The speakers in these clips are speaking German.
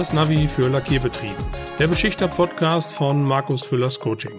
das Navi für Lackierbetrieben, der Beschichter-Podcast von Markus Füllers Coaching.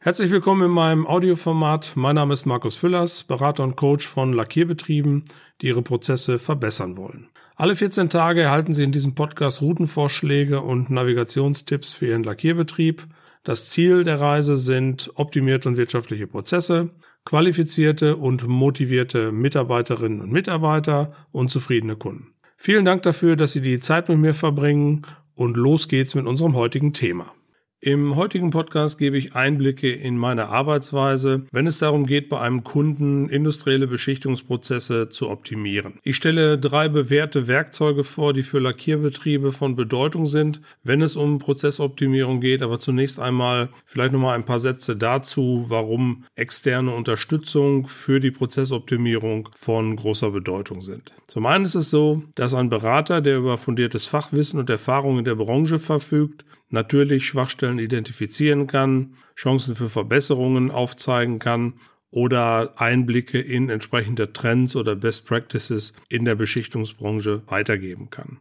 Herzlich willkommen in meinem Audioformat. Mein Name ist Markus Füllers, Berater und Coach von Lackierbetrieben, die ihre Prozesse verbessern wollen. Alle 14 Tage erhalten Sie in diesem Podcast Routenvorschläge und Navigationstipps für Ihren Lackierbetrieb. Das Ziel der Reise sind optimierte und wirtschaftliche Prozesse, qualifizierte und motivierte Mitarbeiterinnen und Mitarbeiter und zufriedene Kunden. Vielen Dank dafür, dass Sie die Zeit mit mir verbringen und los geht's mit unserem heutigen Thema. Im heutigen Podcast gebe ich Einblicke in meine Arbeitsweise, wenn es darum geht, bei einem Kunden industrielle Beschichtungsprozesse zu optimieren. Ich stelle drei bewährte Werkzeuge vor, die für Lackierbetriebe von Bedeutung sind, wenn es um Prozessoptimierung geht. Aber zunächst einmal vielleicht nochmal ein paar Sätze dazu, warum externe Unterstützung für die Prozessoptimierung von großer Bedeutung sind. Zum einen ist es so, dass ein Berater, der über fundiertes Fachwissen und Erfahrung in der Branche verfügt, natürlich Schwachstellen identifizieren kann, Chancen für Verbesserungen aufzeigen kann oder Einblicke in entsprechende Trends oder Best Practices in der Beschichtungsbranche weitergeben kann.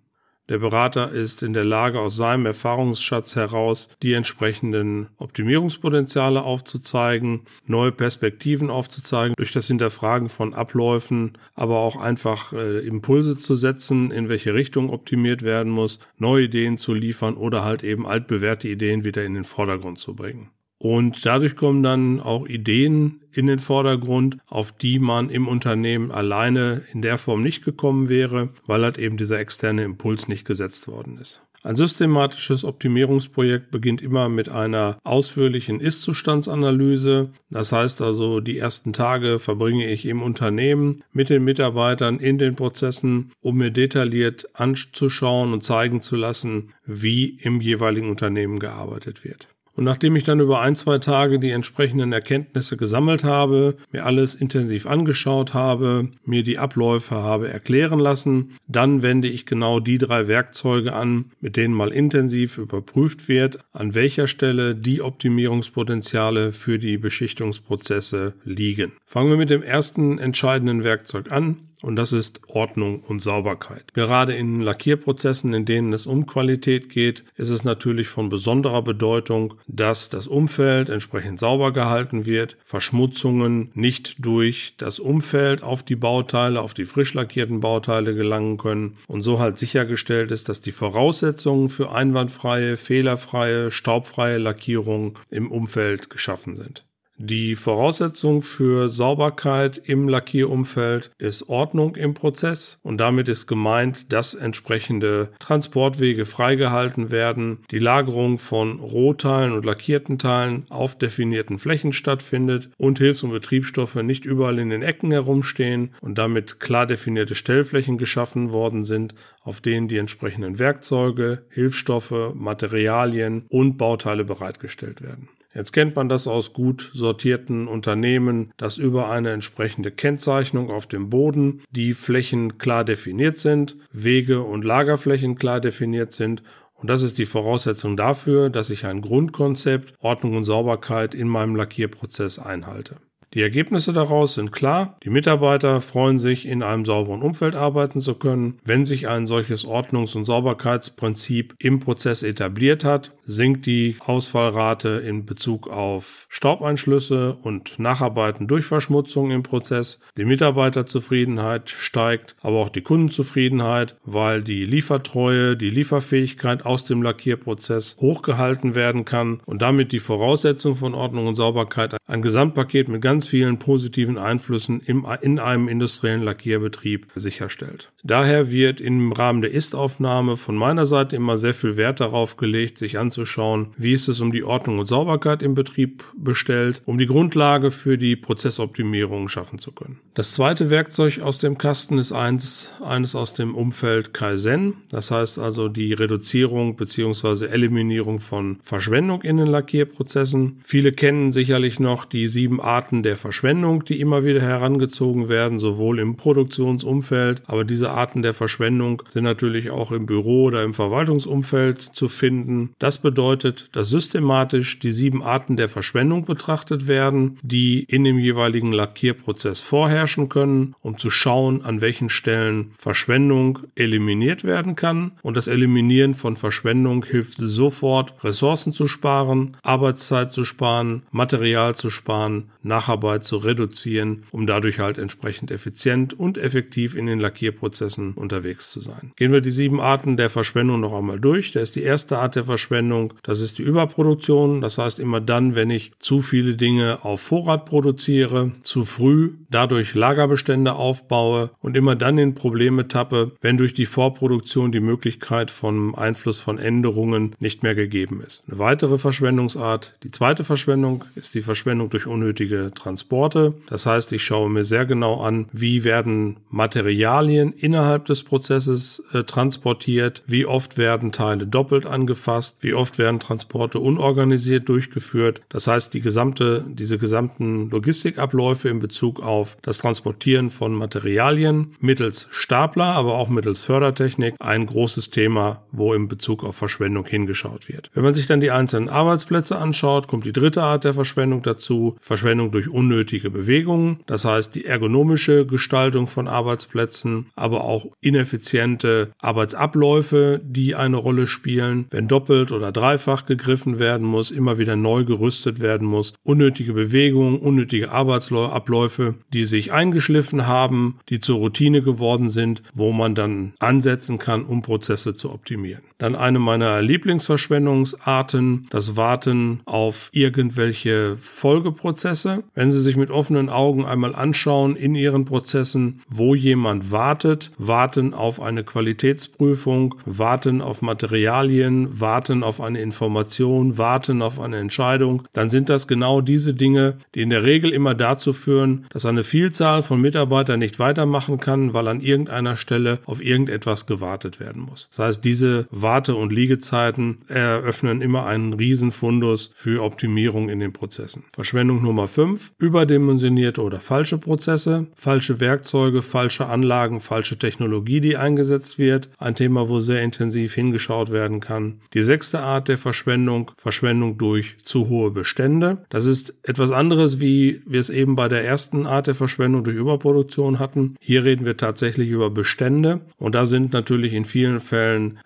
Der Berater ist in der Lage, aus seinem Erfahrungsschatz heraus die entsprechenden Optimierungspotenziale aufzuzeigen, neue Perspektiven aufzuzeigen, durch das Hinterfragen von Abläufen, aber auch einfach äh, Impulse zu setzen, in welche Richtung optimiert werden muss, neue Ideen zu liefern oder halt eben altbewährte Ideen wieder in den Vordergrund zu bringen. Und dadurch kommen dann auch Ideen in den Vordergrund, auf die man im Unternehmen alleine in der Form nicht gekommen wäre, weil halt eben dieser externe Impuls nicht gesetzt worden ist. Ein systematisches Optimierungsprojekt beginnt immer mit einer ausführlichen Ist-Zustandsanalyse. Das heißt also, die ersten Tage verbringe ich im Unternehmen mit den Mitarbeitern in den Prozessen, um mir detailliert anzuschauen und zeigen zu lassen, wie im jeweiligen Unternehmen gearbeitet wird. Und nachdem ich dann über ein, zwei Tage die entsprechenden Erkenntnisse gesammelt habe, mir alles intensiv angeschaut habe, mir die Abläufe habe erklären lassen, dann wende ich genau die drei Werkzeuge an, mit denen mal intensiv überprüft wird, an welcher Stelle die Optimierungspotenziale für die Beschichtungsprozesse liegen. Fangen wir mit dem ersten entscheidenden Werkzeug an, und das ist Ordnung und Sauberkeit. Gerade in Lackierprozessen, in denen es um Qualität geht, ist es natürlich von besonderer Bedeutung, dass das Umfeld entsprechend sauber gehalten wird, Verschmutzungen nicht durch das Umfeld auf die Bauteile, auf die frisch lackierten Bauteile gelangen können und so halt sichergestellt ist, dass die Voraussetzungen für einwandfreie, fehlerfreie, staubfreie Lackierung im Umfeld geschaffen sind. Die Voraussetzung für Sauberkeit im Lackierumfeld ist Ordnung im Prozess und damit ist gemeint, dass entsprechende Transportwege freigehalten werden, die Lagerung von Rohteilen und lackierten Teilen auf definierten Flächen stattfindet und Hilfs- und Betriebsstoffe nicht überall in den Ecken herumstehen und damit klar definierte Stellflächen geschaffen worden sind, auf denen die entsprechenden Werkzeuge, Hilfsstoffe, Materialien und Bauteile bereitgestellt werden. Jetzt kennt man das aus gut sortierten Unternehmen, dass über eine entsprechende Kennzeichnung auf dem Boden die Flächen klar definiert sind, Wege und Lagerflächen klar definiert sind und das ist die Voraussetzung dafür, dass ich ein Grundkonzept Ordnung und Sauberkeit in meinem Lackierprozess einhalte. Die Ergebnisse daraus sind klar. Die Mitarbeiter freuen sich, in einem sauberen Umfeld arbeiten zu können. Wenn sich ein solches Ordnungs- und Sauberkeitsprinzip im Prozess etabliert hat, sinkt die Ausfallrate in Bezug auf Staubeinschlüsse und Nacharbeiten durch Verschmutzung im Prozess. Die Mitarbeiterzufriedenheit steigt, aber auch die Kundenzufriedenheit, weil die Liefertreue, die Lieferfähigkeit aus dem Lackierprozess hochgehalten werden kann und damit die Voraussetzung von Ordnung und Sauberkeit ein Gesamtpaket mit ganz ganz vielen positiven Einflüssen im, in einem industriellen Lackierbetrieb sicherstellt. Daher wird im Rahmen der Ist-Aufnahme von meiner Seite immer sehr viel Wert darauf gelegt, sich anzuschauen, wie ist es um die Ordnung und Sauberkeit im Betrieb bestellt, um die Grundlage für die Prozessoptimierung schaffen zu können. Das zweite Werkzeug aus dem Kasten ist eins, eines aus dem Umfeld Kaizen. Das heißt also die Reduzierung bzw. Eliminierung von Verschwendung in den Lackierprozessen. Viele kennen sicherlich noch die sieben Arten der Verschwendung, die immer wieder herangezogen werden, sowohl im Produktionsumfeld, aber diese Arten der Verschwendung sind natürlich auch im Büro oder im Verwaltungsumfeld zu finden. Das bedeutet, dass systematisch die sieben Arten der Verschwendung betrachtet werden, die in dem jeweiligen Lackierprozess vorherrschen können, um zu schauen, an welchen Stellen Verschwendung eliminiert werden kann. Und das Eliminieren von Verschwendung hilft sofort, Ressourcen zu sparen, Arbeitszeit zu sparen, Material zu sparen, Nacharbeit zu reduzieren, um dadurch halt entsprechend effizient und effektiv in den Lackierprozessen unterwegs zu sein. Gehen wir die sieben Arten der Verschwendung noch einmal durch. Da ist die erste Art der Verschwendung, das ist die Überproduktion. Das heißt immer dann, wenn ich zu viele Dinge auf Vorrat produziere, zu früh dadurch Lagerbestände aufbaue und immer dann in Probleme tappe, wenn durch die Vorproduktion die Möglichkeit von Einfluss von Änderungen nicht mehr gegeben ist. Eine weitere Verschwendungsart, die zweite Verschwendung, ist die Verschwendung durch unnötige Transporte. Das heißt, ich schaue mir sehr genau an, wie werden Materialien innerhalb des Prozesses äh, transportiert, wie oft werden Teile doppelt angefasst, wie oft werden Transporte unorganisiert durchgeführt. Das heißt, die gesamte, diese gesamten Logistikabläufe in Bezug auf das Transportieren von Materialien mittels Stapler, aber auch mittels Fördertechnik ein großes Thema, wo in Bezug auf Verschwendung hingeschaut wird. Wenn man sich dann die einzelnen Arbeitsplätze anschaut, kommt die dritte Art der Verschwendung dazu. Verschwendung durch unnötige Bewegungen. Das heißt, die ergonomische Gestaltung von Arbeitsplätzen, aber auch ineffiziente Arbeitsabläufe, die eine Rolle spielen. Wenn doppelt oder dreifach gegriffen werden muss, immer wieder neu gerüstet werden muss. Unnötige Bewegungen, unnötige Arbeitsabläufe, die sich eingeschliffen haben, die zur Routine geworden sind, wo man dann ansetzen kann, um Prozesse zu optimieren. Dann eine meiner Lieblingsverschwendungsarten, das Warten auf irgendwelche Folgeprozesse. Wenn Sie sich mit offenen Augen einmal anschauen in Ihren Prozessen, wo jemand wartet, warten auf eine Qualitätsprüfung, warten auf Materialien, warten auf eine Information, warten auf eine Entscheidung, dann sind das genau diese Dinge, die in der Regel immer dazu führen, dass eine Vielzahl von Mitarbeitern nicht weitermachen kann, weil an irgendeiner Stelle auf irgendetwas gewartet werden muss. Das heißt, diese Warte- und Liegezeiten eröffnen immer einen Riesenfundus für Optimierung in den Prozessen. Verschwendung Nummer 5, überdimensionierte oder falsche Prozesse, falsche Werkzeuge, falsche Anlagen, falsche Technologie, die eingesetzt wird. Ein Thema, wo sehr intensiv hingeschaut werden kann. Die sechste Art der Verschwendung, Verschwendung durch zu hohe Bestände. Das ist etwas anderes, wie wir es eben bei der ersten Art der Verschwendung durch Überproduktion hatten. Hier reden wir tatsächlich über Bestände und da sind natürlich in vielen Fällen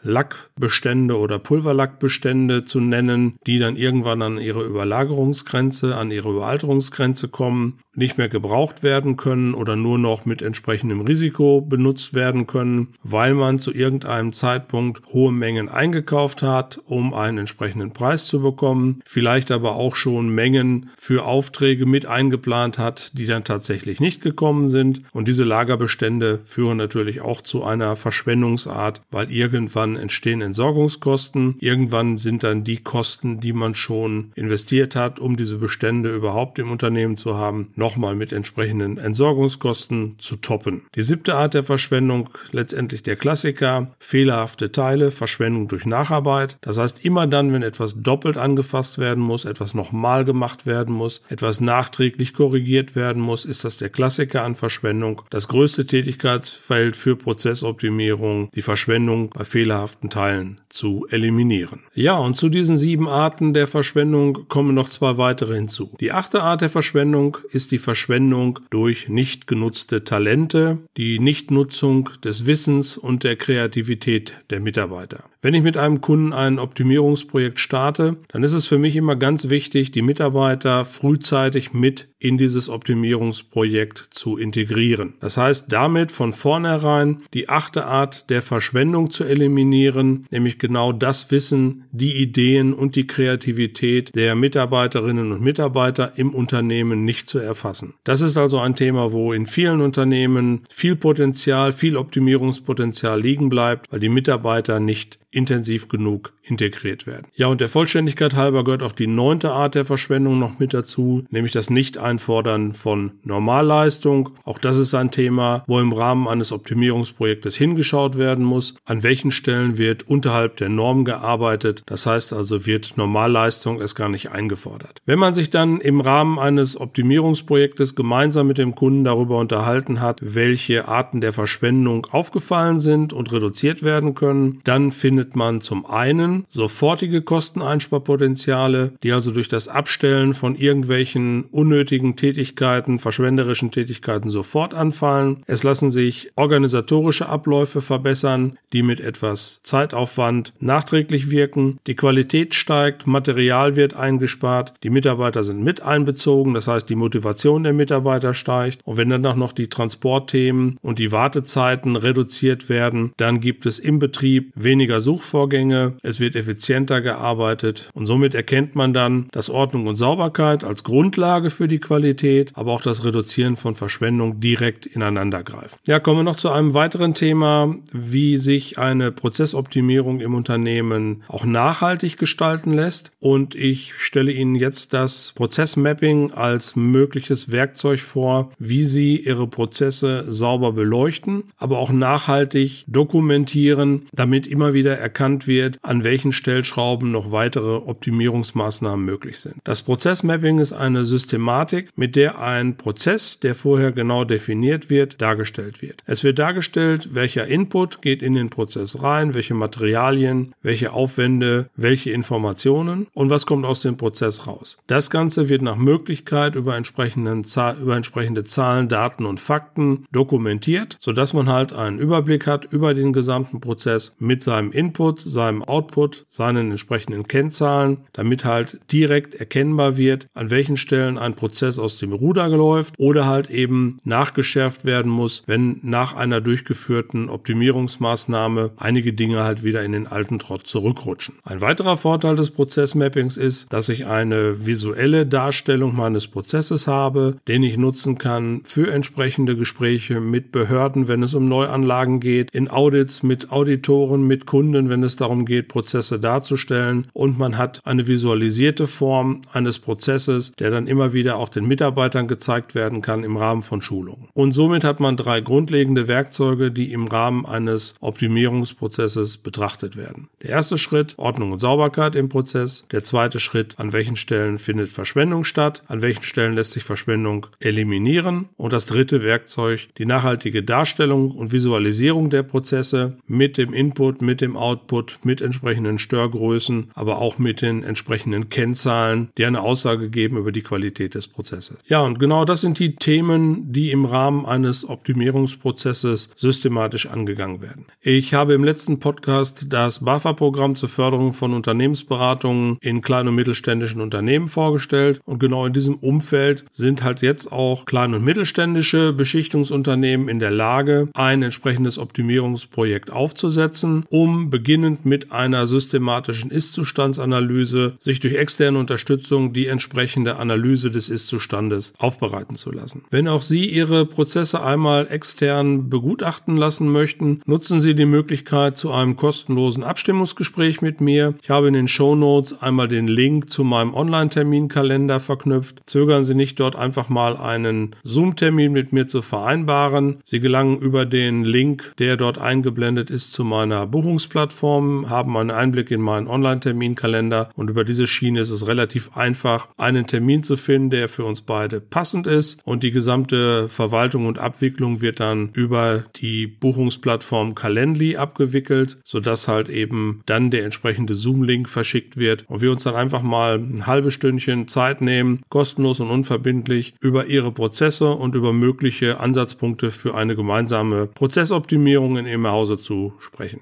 Lackbestände oder Pulverlackbestände zu nennen, die dann irgendwann an ihre Überlagerungsgrenze, an ihre Überalterungsgrenze kommen, nicht mehr gebraucht werden können oder nur noch mit entsprechendem Risiko benutzt werden können, weil man zu irgendeinem Zeitpunkt hohe Mengen eingekauft hat, um einen entsprechenden Preis zu bekommen, vielleicht aber auch schon Mengen für Aufträge mit eingeplant hat, die dann tatsächlich nicht gekommen sind. Und diese Lagerbestände führen natürlich auch zu einer Verschwendungsart, weil irgendwann entstehen Entsorgungskosten, irgendwann sind dann die Kosten, die man schon investiert hat, um diese Bestände überhaupt im Unternehmen zu haben, nochmal mit entsprechenden Entsorgungskosten zu toppen. Die siebte Art der Verschwendung, letztendlich der Klassiker, fehlerhafte Teile, Verschwendung durch Nacharbeit. Das heißt, immer dann, wenn etwas doppelt angefasst werden muss, etwas nochmal gemacht werden muss, etwas nachträglich korrigiert werden muss, ist das der Klassiker an Verschwendung. Das größte Tätigkeitsfeld für Prozessoptimierung, die Verschwendung bei fehlerhaften Teilen zu eliminieren. Ja, und zu diesen sieben Arten der Verschwendung kommen noch zwei weitere hinzu. Die achte Art der Verschwendung ist die Verschwendung durch nicht genutzte Talente, die Nichtnutzung des Wissens und der Kreativität der Mitarbeiter. Wenn ich mit einem Kunden ein Optimierungsprojekt starte, dann ist es für mich immer ganz wichtig, die Mitarbeiter frühzeitig mit in dieses Optimierungsprojekt zu integrieren. Das heißt, damit von vornherein die achte Art der Verschwendung zu eliminieren, nämlich genau das Wissen, die Ideen und die Kreativität der Mitarbeiterinnen und Mitarbeiter im Unternehmen nicht zu erfassen. Das ist also ein Thema, wo in vielen Unternehmen viel Potenzial, viel Optimierungspotenzial liegen bleibt, weil die Mitarbeiter nicht intensiv genug integriert werden. Ja, und der Vollständigkeit halber gehört auch die neunte Art der Verschwendung noch mit dazu, nämlich das Nicht-Einfordern von Normalleistung. Auch das ist ein Thema, wo im Rahmen eines Optimierungsprojektes hingeschaut werden muss. An welchen Stellen wird unterhalb der Norm gearbeitet? Das heißt also, wird Normalleistung erst gar nicht eingefordert. Wenn man sich dann im Rahmen eines Optimierungsprojektes gemeinsam mit dem Kunden darüber unterhalten hat, welche Arten der Verschwendung aufgefallen sind und reduziert werden können, dann findet man zum einen entwickeln sofortige Kosteneinsparpotenziale, die also durch das Abstellen von irgendwelchen unnötigen Tätigkeiten, verschwenderischen Tätigkeiten sofort anfallen. Es lassen sich organisatorische Abläufe verbessern, die mit etwas Zeitaufwand nachträglich wirken. Die Qualität steigt, Material wird eingespart, die Mitarbeiter sind mit einbezogen, das heißt die Motivation der Mitarbeiter steigt. Und wenn dann auch noch die Transportthemen und die Wartezeiten reduziert werden, dann gibt es im Betrieb weniger Suchvorgänge, es wird effizienter gearbeitet und somit erkennt man dann, dass Ordnung und Sauberkeit als Grundlage für die Qualität, aber auch das Reduzieren von Verschwendung direkt ineinander greifen. Ja, kommen wir noch zu einem weiteren Thema, wie sich eine Prozessoptimierung im Unternehmen auch nachhaltig gestalten lässt. Und ich stelle Ihnen jetzt das Prozessmapping als mögliches Werkzeug vor, wie Sie Ihre Prozesse sauber beleuchten, aber auch nachhaltig dokumentieren, damit immer wieder erkannt wird, an welchen Stellschrauben noch weitere Optimierungsmaßnahmen möglich sind. Das Prozessmapping ist eine Systematik, mit der ein Prozess, der vorher genau definiert wird, dargestellt wird. Es wird dargestellt, welcher Input geht in den Prozess rein, welche Materialien, welche Aufwände, welche Informationen und was kommt aus dem Prozess raus. Das Ganze wird nach Möglichkeit über, entsprechenden, über entsprechende Zahlen, Daten und Fakten dokumentiert, sodass man halt einen Überblick hat über den gesamten Prozess mit seinem Input, seinem Output, seinen entsprechenden Kennzahlen, damit halt direkt erkennbar wird, an welchen Stellen ein Prozess aus dem Ruder läuft oder halt eben nachgeschärft werden muss, wenn nach einer durchgeführten Optimierungsmaßnahme einige Dinge halt wieder in den alten Trott zurückrutschen. Ein weiterer Vorteil des Prozessmappings ist, dass ich eine visuelle Darstellung meines Prozesses habe, den ich nutzen kann für entsprechende Gespräche mit Behörden, wenn es um Neuanlagen geht, in Audits mit Auditoren, mit Kunden, wenn es darum geht, Prozesse darzustellen und man hat eine visualisierte Form eines Prozesses, der dann immer wieder auch den Mitarbeitern gezeigt werden kann im Rahmen von Schulungen. Und somit hat man drei grundlegende Werkzeuge, die im Rahmen eines Optimierungsprozesses betrachtet werden. Der erste Schritt, Ordnung und Sauberkeit im Prozess. Der zweite Schritt, an welchen Stellen findet Verschwendung statt, an welchen Stellen lässt sich Verschwendung eliminieren. Und das dritte Werkzeug, die nachhaltige Darstellung und Visualisierung der Prozesse mit dem Input, mit dem Output, mit entsprechenden Störgrößen, aber auch mit den entsprechenden Kennzahlen, die eine Aussage geben über die Qualität des Prozesses. Ja, und genau das sind die Themen, die im Rahmen eines Optimierungsprozesses systematisch angegangen werden. Ich habe im letzten Podcast das BAFA-Programm zur Förderung von Unternehmensberatungen in kleinen und mittelständischen Unternehmen vorgestellt und genau in diesem Umfeld sind halt jetzt auch kleine und mittelständische Beschichtungsunternehmen in der Lage, ein entsprechendes Optimierungsprojekt aufzusetzen, um beginnend mit einer systematischen Ist-Zustandsanalyse sich durch externe Unterstützung die entsprechende Analyse des Ist-Zustandes aufbereiten zu lassen. Wenn auch Sie Ihre Prozesse einmal extern begutachten lassen möchten, nutzen Sie die Möglichkeit zu einem kostenlosen Abstimmungsgespräch mit mir. Ich habe in den Show Notes einmal den Link zu meinem Online-Terminkalender verknüpft. Zögern Sie nicht dort einfach mal einen Zoom-Termin mit mir zu vereinbaren. Sie gelangen über den Link, der dort eingeblendet ist, zu meiner Buchungsplattform, haben einen Einblick in meinen Online-Terminkalender und über diese Schiene ist es relativ einfach, einen Termin zu finden, der für uns beide passend ist und die gesamte Verwaltung und Abwicklung wird dann über die Buchungsplattform Calendly abgewickelt, sodass halt eben dann der entsprechende Zoom-Link verschickt wird und wir uns dann einfach mal ein halbes Stündchen Zeit nehmen, kostenlos und unverbindlich über Ihre Prozesse und über mögliche Ansatzpunkte für eine gemeinsame Prozessoptimierung in Ihrem Hause zu sprechen.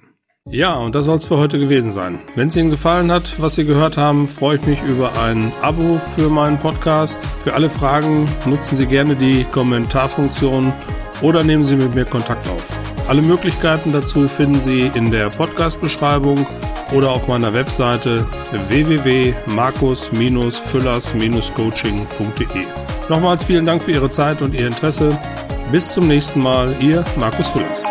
Ja, und das soll es für heute gewesen sein. Wenn es Ihnen gefallen hat, was Sie gehört haben, freue ich mich über ein Abo für meinen Podcast. Für alle Fragen nutzen Sie gerne die Kommentarfunktion oder nehmen Sie mit mir Kontakt auf. Alle Möglichkeiten dazu finden Sie in der Podcast-Beschreibung oder auf meiner Webseite www.markus-füllers-coaching.de. Nochmals vielen Dank für Ihre Zeit und Ihr Interesse. Bis zum nächsten Mal, Ihr Markus Füllers.